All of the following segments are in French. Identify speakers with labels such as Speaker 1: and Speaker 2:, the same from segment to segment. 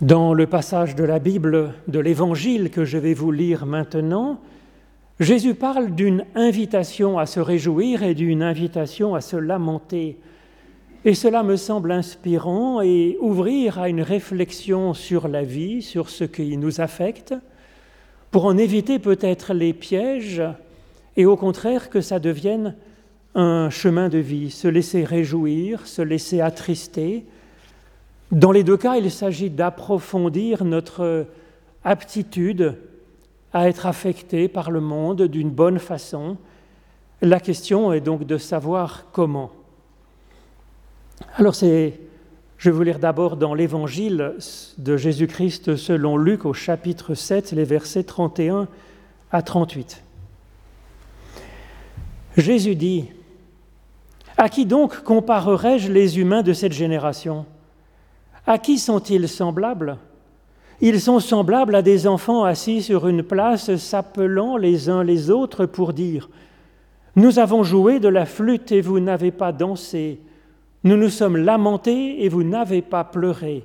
Speaker 1: Dans le passage de la Bible de l'Évangile que je vais vous lire maintenant, Jésus parle d'une invitation à se réjouir et d'une invitation à se lamenter. Et cela me semble inspirant et ouvrir à une réflexion sur la vie, sur ce qui nous affecte, pour en éviter peut-être les pièges et au contraire que ça devienne un chemin de vie, se laisser réjouir, se laisser attrister. Dans les deux cas, il s'agit d'approfondir notre aptitude à être affecté par le monde d'une bonne façon. La question est donc de savoir comment. Alors c'est, je vais vous lire d'abord dans l'évangile de Jésus-Christ selon Luc au chapitre 7, les versets 31 à 38. Jésus dit, À qui donc comparerai-je les humains de cette génération? À qui sont-ils semblables? Ils sont semblables à des enfants assis sur une place, s'appelant les uns les autres pour dire, Nous avons joué de la flûte et vous n'avez pas dansé, nous nous sommes lamentés et vous n'avez pas pleuré.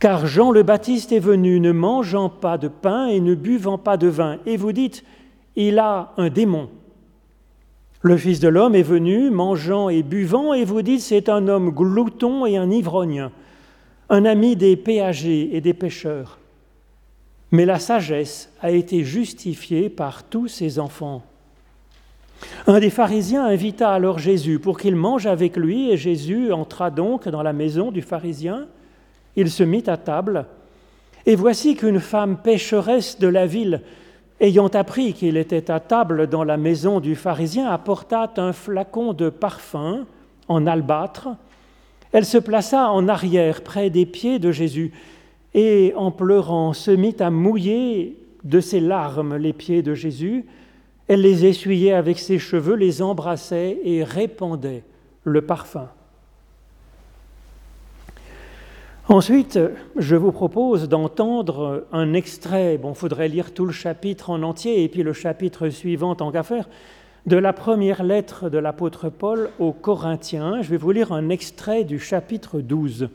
Speaker 1: Car Jean le Baptiste est venu ne mangeant pas de pain et ne buvant pas de vin, et vous dites, Il a un démon. Le Fils de l'homme est venu, mangeant et buvant, et vous dites c'est un homme glouton et un ivrogne, un ami des péagers et des pêcheurs. Mais la sagesse a été justifiée par tous ses enfants. Un des pharisiens invita alors Jésus pour qu'il mange avec lui, et Jésus entra donc dans la maison du pharisien. Il se mit à table, et voici qu'une femme pécheresse de la ville, ayant appris qu'il était à table dans la maison du pharisien, apporta un flacon de parfum en albâtre. Elle se plaça en arrière près des pieds de Jésus et en pleurant se mit à mouiller de ses larmes les pieds de Jésus. Elle les essuyait avec ses cheveux, les embrassait et répandait le parfum. Ensuite, je vous propose d'entendre un extrait, bon, il faudrait lire tout le chapitre en entier et puis le chapitre suivant en qu'à faire, de la première lettre de l'apôtre Paul aux Corinthiens. Je vais vous lire un extrait du chapitre 12,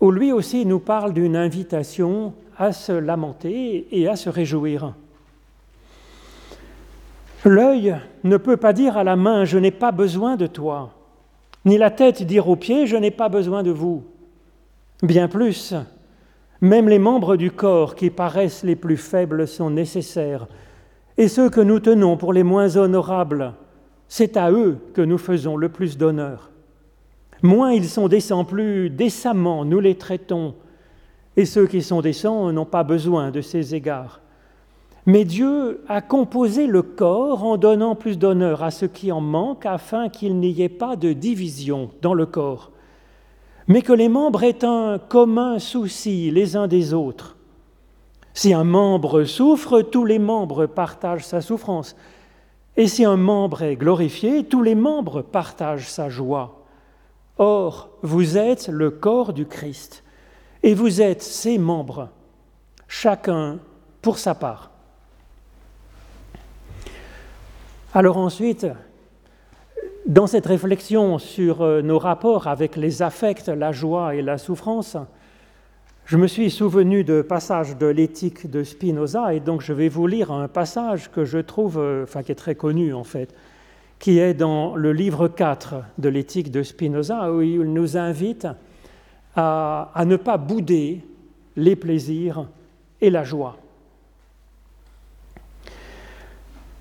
Speaker 1: où lui aussi nous parle d'une invitation à se lamenter et à se réjouir. L'œil ne peut pas dire à la main, je n'ai pas besoin de toi, ni la tête dire aux pieds, je n'ai pas besoin de vous. Bien plus, même les membres du corps qui paraissent les plus faibles sont nécessaires, et ceux que nous tenons pour les moins honorables, c'est à eux que nous faisons le plus d'honneur. Moins ils sont décents, plus décemment nous les traitons, et ceux qui sont décents n'ont pas besoin de ces égards. Mais Dieu a composé le corps en donnant plus d'honneur à ce qui en manque afin qu'il n'y ait pas de division dans le corps mais que les membres aient un commun souci les uns des autres. Si un membre souffre, tous les membres partagent sa souffrance. Et si un membre est glorifié, tous les membres partagent sa joie. Or, vous êtes le corps du Christ, et vous êtes ses membres, chacun pour sa part. Alors ensuite, dans cette réflexion sur euh, nos rapports avec les affects, la joie et la souffrance, je me suis souvenu de passages de l'éthique de Spinoza et donc je vais vous lire un passage que je trouve, euh, enfin qui est très connu en fait, qui est dans le livre 4 de l'éthique de Spinoza où il nous invite à, à ne pas bouder les plaisirs et la joie.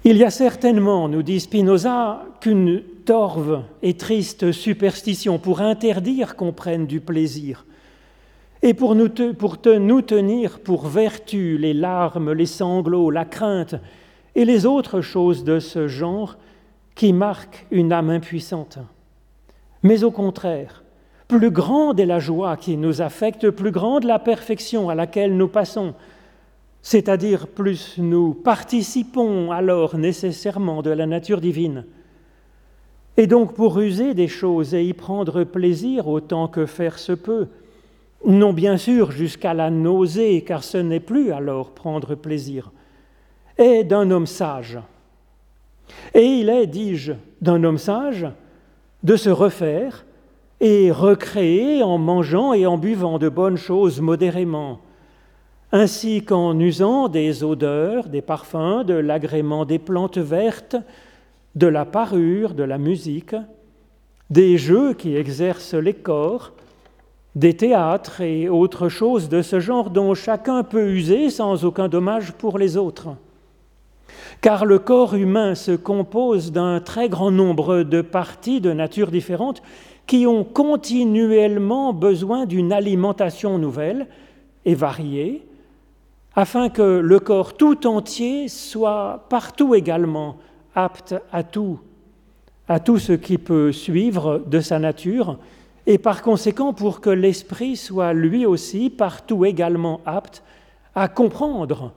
Speaker 1: Il y a certainement, nous dit Spinoza, qu'une torve et triste superstition pour interdire qu'on prenne du plaisir et pour nous, pour nous tenir pour vertu les larmes, les sanglots, la crainte et les autres choses de ce genre qui marquent une âme impuissante. Mais au contraire, plus grande est la joie qui nous affecte, plus grande la perfection à laquelle nous passons, c'est-à-dire plus nous participons alors nécessairement de la nature divine et donc pour user des choses et y prendre plaisir autant que faire se peut, non bien sûr jusqu'à la nausée, car ce n'est plus alors prendre plaisir, est d'un homme sage. Et il est, dis-je, d'un homme sage de se refaire et recréé en mangeant et en buvant de bonnes choses modérément, ainsi qu'en usant des odeurs, des parfums, de l'agrément des plantes vertes, de la parure, de la musique, des jeux qui exercent les corps, des théâtres et autres choses de ce genre dont chacun peut user sans aucun dommage pour les autres. Car le corps humain se compose d'un très grand nombre de parties de nature différente qui ont continuellement besoin d'une alimentation nouvelle et variée, afin que le corps tout entier soit partout également apte à tout, à tout ce qui peut suivre de sa nature, et par conséquent pour que l'esprit soit lui aussi partout également apte à comprendre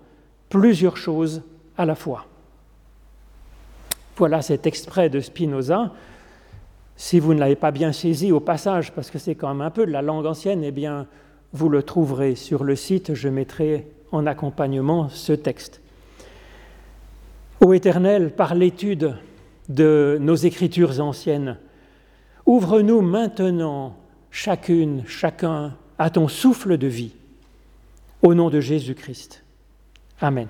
Speaker 1: plusieurs choses à la fois. Voilà cet extrait de Spinoza si vous ne l'avez pas bien saisi au passage, parce que c'est quand même un peu de la langue ancienne, eh bien, vous le trouverez sur le site, je mettrai en accompagnement ce texte. Ô Éternel, par l'étude de nos écritures anciennes, ouvre-nous maintenant, chacune, chacun, à ton souffle de vie, au nom de Jésus-Christ. Amen.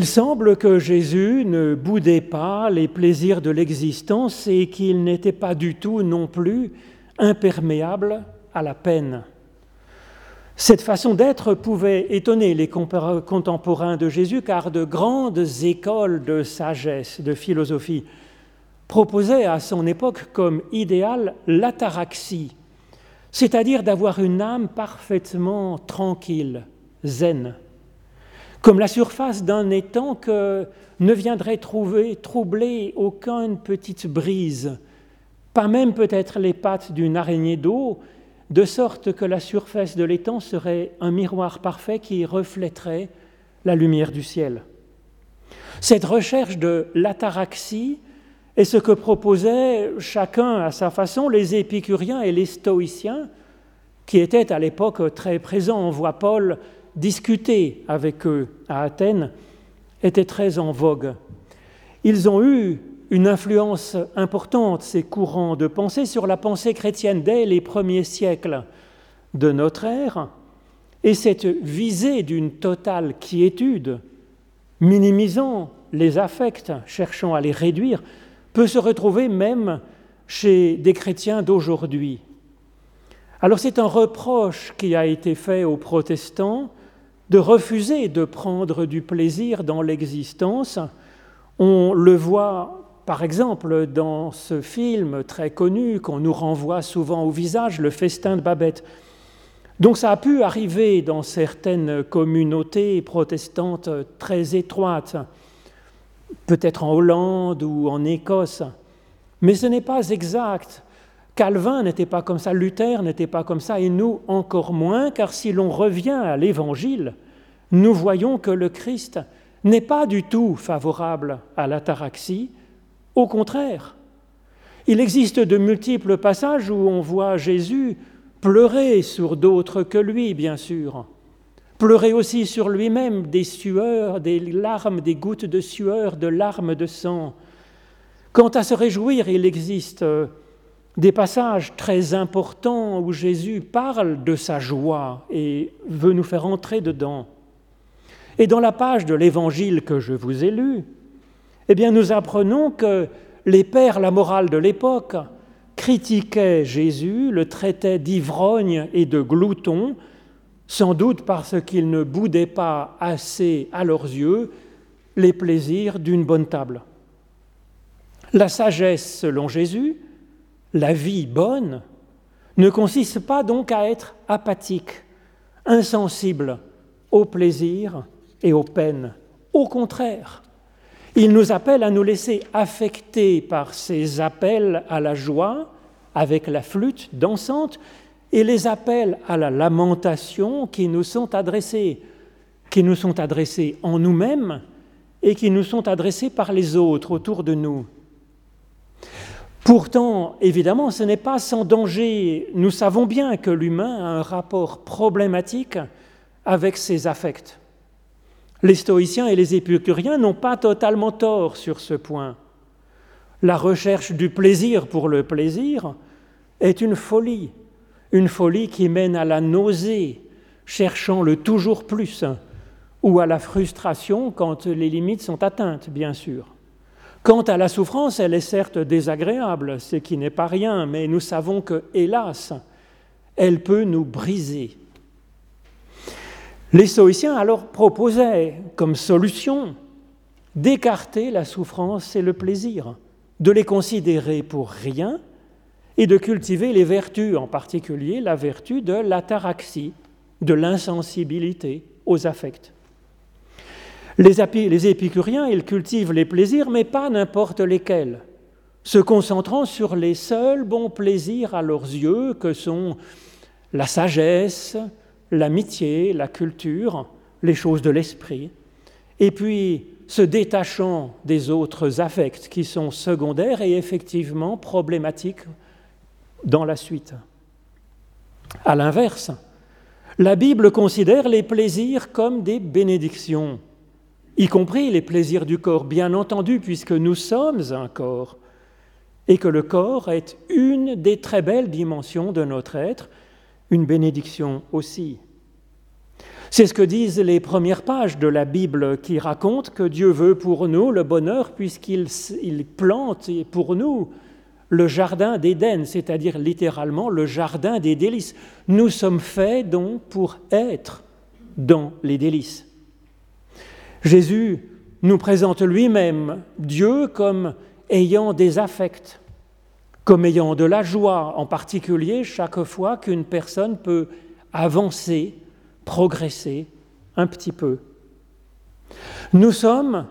Speaker 1: Il semble que Jésus ne boudait pas les plaisirs de l'existence et qu'il n'était pas du tout non plus imperméable à la peine. Cette façon d'être pouvait étonner les contemporains de Jésus car de grandes écoles de sagesse, de philosophie, proposaient à son époque comme idéal l'ataraxie, c'est-à-dire d'avoir une âme parfaitement tranquille, zen comme la surface d'un étang que ne viendrait trouver, troubler aucune petite brise, pas même peut-être les pattes d'une araignée d'eau, de sorte que la surface de l'étang serait un miroir parfait qui reflèterait la lumière du ciel. Cette recherche de l'ataraxie est ce que proposaient chacun à sa façon les épicuriens et les stoïciens, qui étaient à l'époque très présents. On voit Paul discuter avec eux à Athènes était très en vogue. Ils ont eu une influence importante, ces courants de pensée, sur la pensée chrétienne dès les premiers siècles de notre ère, et cette visée d'une totale quiétude, minimisant les affects, cherchant à les réduire, peut se retrouver même chez des chrétiens d'aujourd'hui. Alors c'est un reproche qui a été fait aux protestants de refuser de prendre du plaisir dans l'existence. On le voit par exemple dans ce film très connu qu'on nous renvoie souvent au visage, Le festin de Babette. Donc ça a pu arriver dans certaines communautés protestantes très étroites, peut-être en Hollande ou en Écosse, mais ce n'est pas exact. Calvin n'était pas comme ça, Luther n'était pas comme ça, et nous encore moins, car si l'on revient à l'Évangile, nous voyons que le Christ n'est pas du tout favorable à l'ataraxie, au contraire. Il existe de multiples passages où on voit Jésus pleurer sur d'autres que lui, bien sûr, pleurer aussi sur lui-même des sueurs, des larmes, des gouttes de sueur, de larmes de sang. Quant à se réjouir, il existe des passages très importants où Jésus parle de sa joie et veut nous faire entrer dedans. Et dans la page de l'évangile que je vous ai lu, eh bien, nous apprenons que les pères, la morale de l'époque, critiquaient Jésus, le traitaient d'ivrogne et de glouton, sans doute parce qu'il ne boudait pas assez à leurs yeux les plaisirs d'une bonne table. La sagesse, selon Jésus, la vie bonne ne consiste pas donc à être apathique, insensible au plaisir et aux peines. Au contraire, il nous appelle à nous laisser affecter par ces appels à la joie avec la flûte dansante et les appels à la lamentation qui nous sont adressés, qui nous sont adressés en nous-mêmes et qui nous sont adressés par les autres autour de nous. Pourtant, évidemment, ce n'est pas sans danger. Nous savons bien que l'humain a un rapport problématique avec ses affects. Les stoïciens et les épicuriens n'ont pas totalement tort sur ce point. La recherche du plaisir pour le plaisir est une folie, une folie qui mène à la nausée, cherchant le toujours plus, ou à la frustration quand les limites sont atteintes, bien sûr. Quant à la souffrance, elle est certes désagréable, ce qui n'est pas rien, mais nous savons que, hélas, elle peut nous briser. Les stoïciens alors proposaient comme solution d'écarter la souffrance et le plaisir, de les considérer pour rien et de cultiver les vertus, en particulier la vertu de l'ataraxie, de l'insensibilité aux affects. Les, épicuriens, ils cultivent les plaisirs, mais pas n'importe lesquels, se concentrant sur les seuls bons plaisirs à leurs yeux que sont la sagesse, l'amitié, la culture, les choses de l'esprit, et puis se détachant des autres affects qui sont secondaires et effectivement problématiques dans la suite. À l'inverse, la Bible considère les plaisirs comme des bénédictions y compris les plaisirs du corps, bien entendu, puisque nous sommes un corps, et que le corps est une des très belles dimensions de notre être, une bénédiction aussi. C'est ce que disent les premières pages de la Bible qui racontent que Dieu veut pour nous le bonheur puisqu'il plante pour nous le jardin d'Éden, c'est-à-dire littéralement le jardin des délices. Nous sommes faits donc pour être dans les délices. Jésus nous présente lui-même Dieu comme ayant des affects, comme ayant de la joie, en particulier chaque fois qu'une personne peut avancer, progresser un petit peu. Nous sommes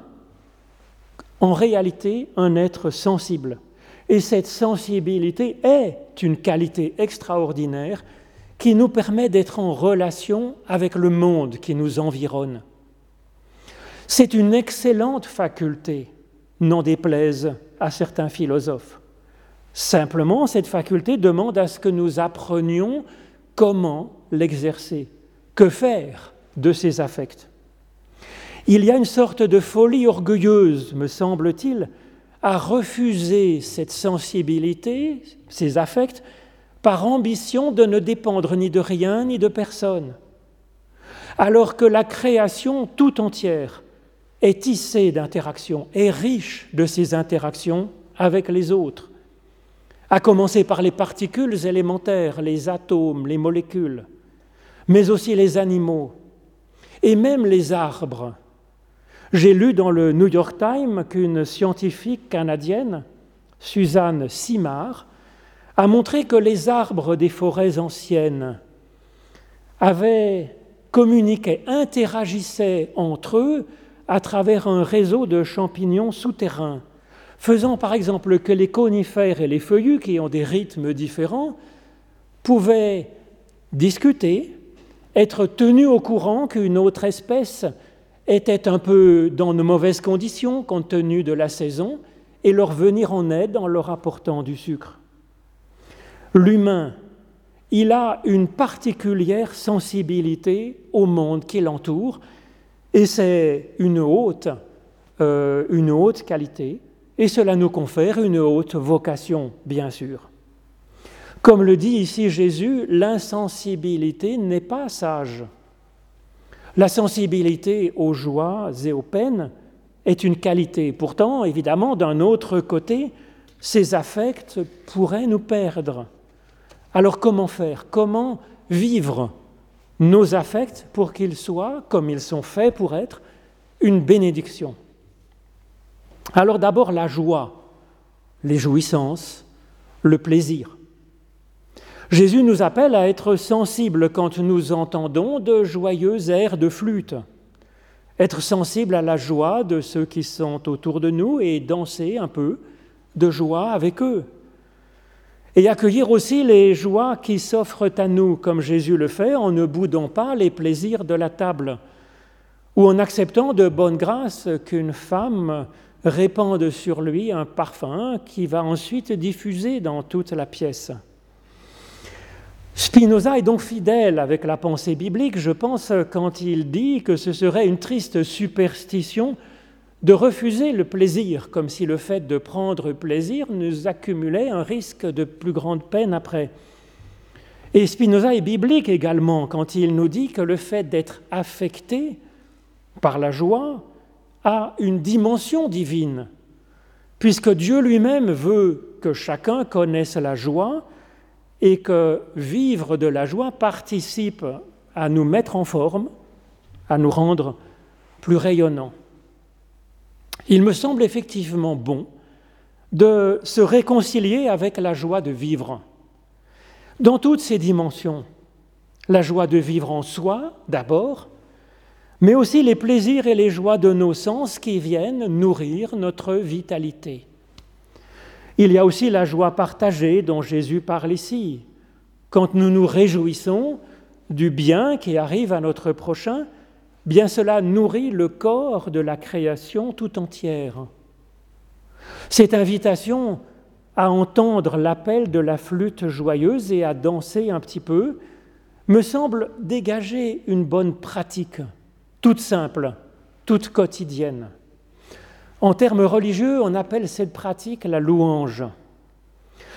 Speaker 1: en réalité un être sensible. Et cette sensibilité est une qualité extraordinaire qui nous permet d'être en relation avec le monde qui nous environne. C'est une excellente faculté, n'en déplaise à certains philosophes. Simplement, cette faculté demande à ce que nous apprenions comment l'exercer, que faire de ces affects. Il y a une sorte de folie orgueilleuse, me semble-t-il, à refuser cette sensibilité, ces affects, par ambition de ne dépendre ni de rien ni de personne, alors que la création tout entière est tissé d'interactions, est riche de ces interactions avec les autres, à commencer par les particules élémentaires, les atomes, les molécules, mais aussi les animaux et même les arbres. J'ai lu dans le New York Times qu'une scientifique canadienne, Suzanne Simard, a montré que les arbres des forêts anciennes avaient communiqué, interagissaient entre eux à travers un réseau de champignons souterrains, faisant par exemple que les conifères et les feuillus, qui ont des rythmes différents, pouvaient discuter, être tenus au courant qu'une autre espèce était un peu dans de mauvaises conditions compte tenu de la saison, et leur venir en aide en leur apportant du sucre. L'humain, il a une particulière sensibilité au monde qui l'entoure, et c'est une haute, euh, une qualité, et cela nous confère une haute vocation, bien sûr. Comme le dit ici Jésus, l'insensibilité n'est pas sage. La sensibilité aux joies et aux peines est une qualité. Pourtant, évidemment, d'un autre côté, ces affects pourraient nous perdre. Alors comment faire? Comment vivre? Nos affects pour qu'ils soient, comme ils sont faits pour être, une bénédiction. Alors d'abord la joie, les jouissances, le plaisir. Jésus nous appelle à être sensibles quand nous entendons de joyeux airs de flûte, être sensibles à la joie de ceux qui sont autour de nous et danser un peu de joie avec eux. Et accueillir aussi les joies qui s'offrent à nous, comme Jésus le fait, en ne boudant pas les plaisirs de la table, ou en acceptant de bonne grâce qu'une femme répande sur lui un parfum qui va ensuite diffuser dans toute la pièce. Spinoza est donc fidèle avec la pensée biblique, je pense, quand il dit que ce serait une triste superstition de refuser le plaisir, comme si le fait de prendre plaisir nous accumulait un risque de plus grande peine après. Et Spinoza est biblique également quand il nous dit que le fait d'être affecté par la joie a une dimension divine, puisque Dieu lui-même veut que chacun connaisse la joie et que vivre de la joie participe à nous mettre en forme, à nous rendre plus rayonnants. Il me semble effectivement bon de se réconcilier avec la joie de vivre, dans toutes ses dimensions. La joie de vivre en soi, d'abord, mais aussi les plaisirs et les joies de nos sens qui viennent nourrir notre vitalité. Il y a aussi la joie partagée dont Jésus parle ici. Quand nous nous réjouissons du bien qui arrive à notre prochain, bien cela nourrit le corps de la création tout entière. Cette invitation à entendre l'appel de la flûte joyeuse et à danser un petit peu me semble dégager une bonne pratique, toute simple, toute quotidienne. En termes religieux, on appelle cette pratique la louange.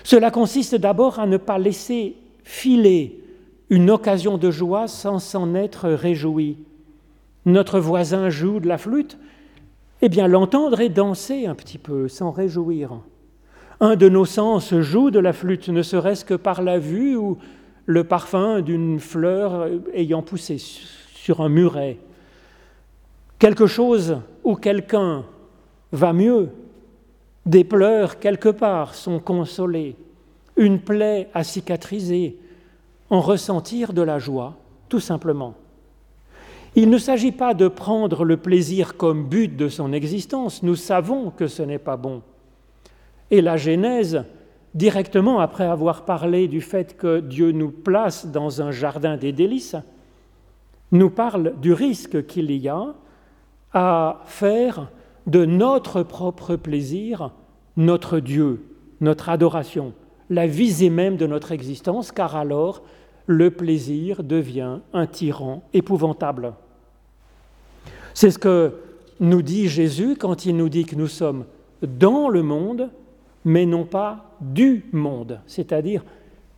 Speaker 1: Cela consiste d'abord à ne pas laisser filer une occasion de joie sans s'en être réjoui. Notre voisin joue de la flûte, eh bien l'entendre et danser un petit peu, s'en réjouir. Un de nos sens joue de la flûte, ne serait-ce que par la vue ou le parfum d'une fleur ayant poussé sur un muret. Quelque chose ou quelqu'un va mieux. Des pleurs quelque part sont consolés, une plaie à cicatriser, en ressentir de la joie, tout simplement. Il ne s'agit pas de prendre le plaisir comme but de son existence, nous savons que ce n'est pas bon. Et la Genèse, directement après avoir parlé du fait que Dieu nous place dans un jardin des délices, nous parle du risque qu'il y a à faire de notre propre plaisir notre Dieu, notre adoration, la visée même de notre existence, car alors le plaisir devient un tyran épouvantable. C'est ce que nous dit Jésus quand il nous dit que nous sommes dans le monde, mais non pas du monde, c'est-à-dire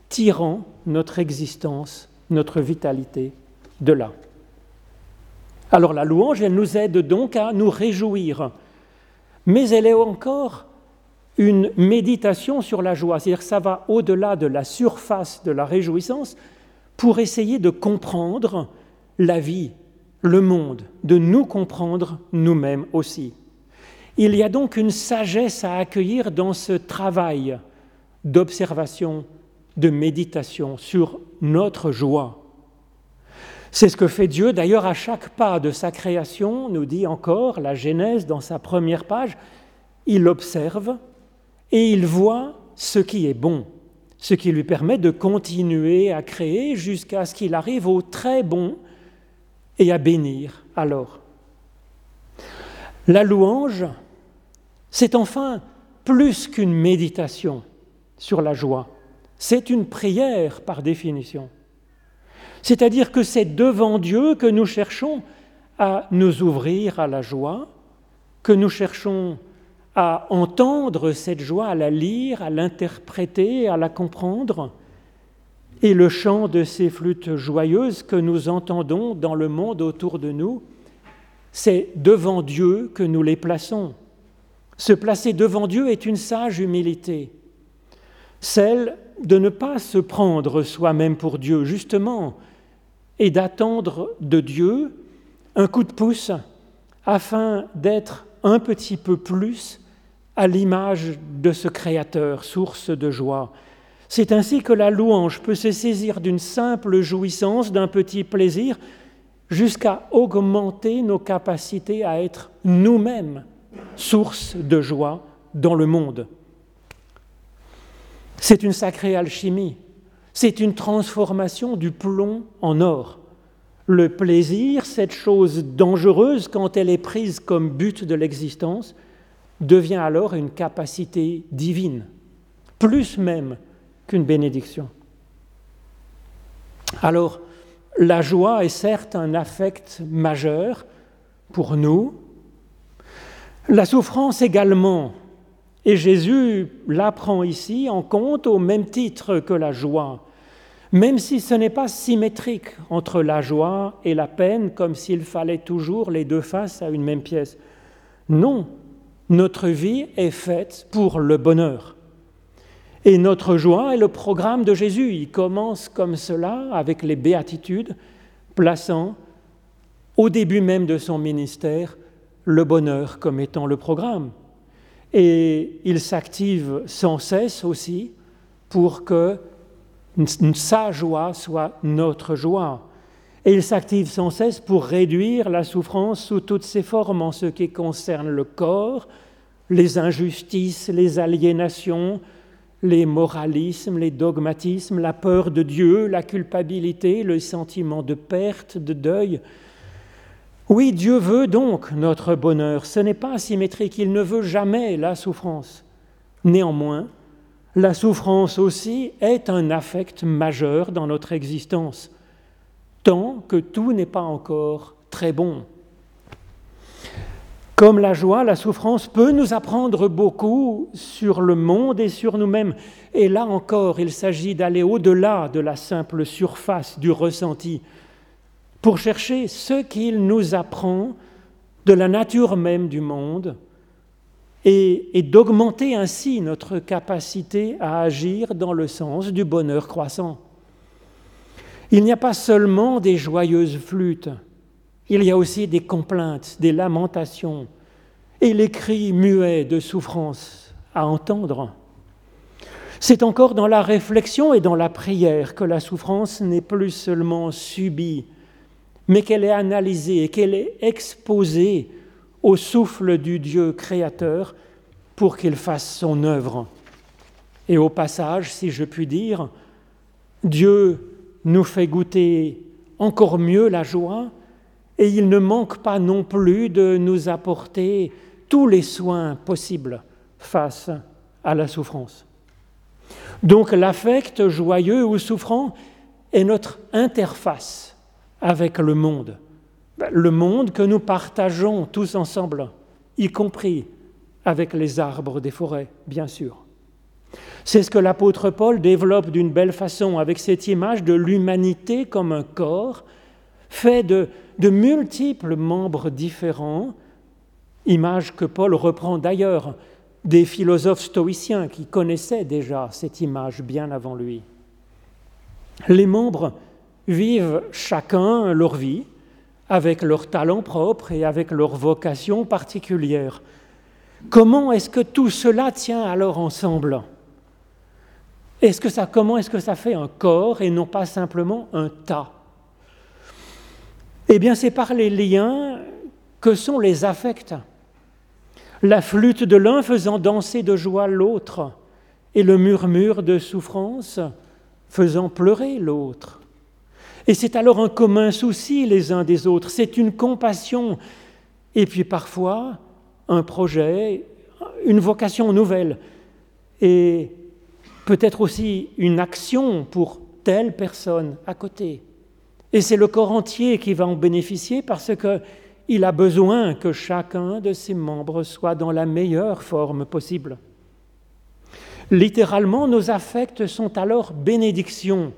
Speaker 1: tirant notre existence, notre vitalité de là. Alors la louange, elle nous aide donc à nous réjouir, mais elle est encore une méditation sur la joie, c'est-à-dire que ça va au-delà de la surface de la réjouissance pour essayer de comprendre la vie, le monde, de nous comprendre nous-mêmes aussi. Il y a donc une sagesse à accueillir dans ce travail d'observation, de méditation sur notre joie. C'est ce que fait Dieu d'ailleurs à chaque pas de sa création, nous dit encore la Genèse dans sa première page. Il observe et il voit ce qui est bon, ce qui lui permet de continuer à créer jusqu'à ce qu'il arrive au très bon et à bénir alors. La louange, c'est enfin plus qu'une méditation sur la joie, c'est une prière par définition. C'est-à-dire que c'est devant Dieu que nous cherchons à nous ouvrir à la joie, que nous cherchons à entendre cette joie, à la lire, à l'interpréter, à la comprendre. Et le chant de ces flûtes joyeuses que nous entendons dans le monde autour de nous, c'est devant Dieu que nous les plaçons. Se placer devant Dieu est une sage humilité, celle de ne pas se prendre soi-même pour Dieu, justement, et d'attendre de Dieu un coup de pouce afin d'être un petit peu plus à l'image de ce Créateur, source de joie. C'est ainsi que la louange peut se saisir d'une simple jouissance, d'un petit plaisir, jusqu'à augmenter nos capacités à être nous-mêmes source de joie dans le monde. C'est une sacrée alchimie, c'est une transformation du plomb en or. Le plaisir, cette chose dangereuse quand elle est prise comme but de l'existence, devient alors une capacité divine, plus même qu'une bénédiction. Alors, la joie est certes un affect majeur pour nous, la souffrance également, et Jésus la prend ici en compte au même titre que la joie, même si ce n'est pas symétrique entre la joie et la peine, comme s'il fallait toujours les deux faces à une même pièce. Non, notre vie est faite pour le bonheur. Et notre joie est le programme de Jésus. Il commence comme cela avec les béatitudes, plaçant au début même de son ministère le bonheur comme étant le programme. Et il s'active sans cesse aussi pour que sa joie soit notre joie. Et il s'active sans cesse pour réduire la souffrance sous toutes ses formes en ce qui concerne le corps, les injustices, les aliénations, les moralismes, les dogmatismes, la peur de Dieu, la culpabilité, le sentiment de perte, de deuil. Oui, Dieu veut donc notre bonheur. Ce n'est pas asymétrique, il ne veut jamais la souffrance. Néanmoins, la souffrance aussi est un affect majeur dans notre existence, tant que tout n'est pas encore très bon. Comme la joie, la souffrance peut nous apprendre beaucoup sur le monde et sur nous-mêmes. Et là encore, il s'agit d'aller au-delà de la simple surface du ressenti pour chercher ce qu'il nous apprend de la nature même du monde et, et d'augmenter ainsi notre capacité à agir dans le sens du bonheur croissant. Il n'y a pas seulement des joyeuses flûtes, il y a aussi des complaintes, des lamentations et les cris muets de souffrance à entendre. C'est encore dans la réflexion et dans la prière que la souffrance n'est plus seulement subie, mais qu'elle est analysée et qu'elle est exposée au souffle du Dieu créateur pour qu'il fasse son œuvre. Et au passage, si je puis dire, Dieu nous fait goûter encore mieux la joie et il ne manque pas non plus de nous apporter tous les soins possibles face à la souffrance. Donc l'affect joyeux ou souffrant est notre interface avec le monde, le monde que nous partageons tous ensemble, y compris avec les arbres des forêts, bien sûr. C'est ce que l'apôtre Paul développe d'une belle façon avec cette image de l'humanité comme un corps fait de, multiples membres différents, image que Paul reprend d'ailleurs des philosophes stoïciens qui connaissaient déjà cette image bien avant lui. Les membres vivent chacun leur vie avec leurs talents propres et avec leur vocation particulière. Comment est-ce que tout cela tient alors ensemble? Comment est-ce que ça fait un corps et non pas simplement un tas? Eh bien, c'est par les liens que sont les affects. La flûte de l'un faisant danser de joie l'autre, et le murmure de souffrance faisant pleurer l'autre. Et c'est alors un commun souci les uns des autres, c'est une compassion, et puis parfois un projet, une vocation nouvelle, et peut-être aussi une action pour telle personne à côté. Et c'est le corps entier qui va en bénéficier parce qu'il a besoin que chacun de ses membres soit dans la meilleure forme possible. Littéralement, nos affects sont alors bénédictions.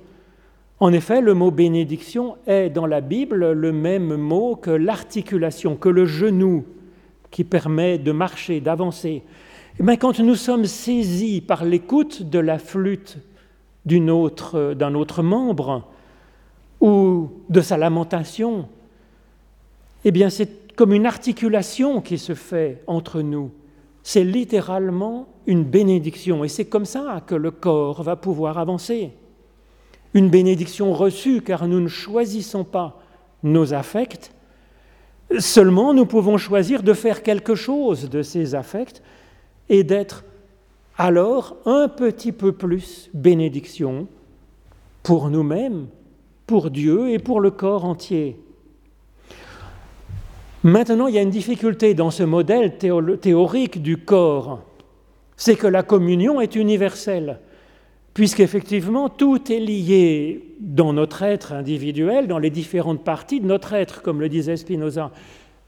Speaker 1: En effet, le mot bénédiction est dans la Bible le même mot que l'articulation, que le genou qui permet de marcher, d'avancer. Mais quand nous sommes saisis par l'écoute de la flûte d'un autre membre, ou de sa lamentation, eh bien c'est comme une articulation qui se fait entre nous. C'est littéralement une bénédiction. Et c'est comme ça que le corps va pouvoir avancer. Une bénédiction reçue car nous ne choisissons pas nos affects, seulement nous pouvons choisir de faire quelque chose de ces affects et d'être alors un petit peu plus bénédiction pour nous-mêmes, pour Dieu et pour le corps entier. Maintenant, il y a une difficulté dans ce modèle théorique du corps, c'est que la communion est universelle, puisqu'effectivement tout est lié dans notre être individuel, dans les différentes parties de notre être, comme le disait Spinoza.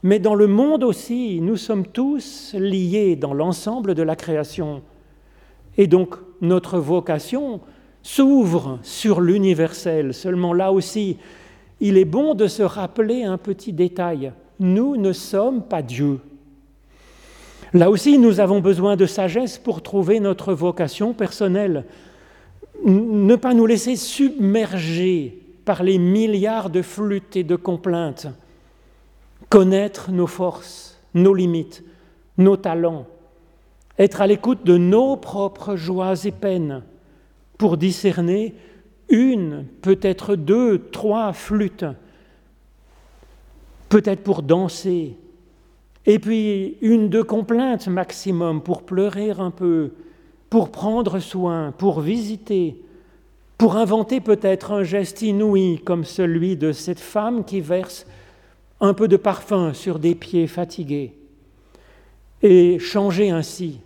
Speaker 1: Mais dans le monde aussi, nous sommes tous liés dans l'ensemble de la création. Et donc notre vocation s'ouvre sur l'universel. Seulement là aussi, il est bon de se rappeler un petit détail nous ne sommes pas Dieu. Là aussi, nous avons besoin de sagesse pour trouver notre vocation personnelle. Ne pas nous laisser submerger par les milliards de flûtes et de complaintes. Connaître nos forces, nos limites, nos talents. Être à l'écoute de nos propres joies et peines pour discerner une, peut-être deux, trois flûtes. Peut-être pour danser, et puis une de complainte maximum pour pleurer un peu, pour prendre soin, pour visiter, pour inventer peut-être un geste inouï comme celui de cette femme qui verse un peu de parfum sur des pieds fatigués, et changer ainsi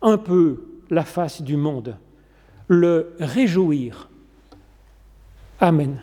Speaker 1: un peu la face du monde, le réjouir. Amen.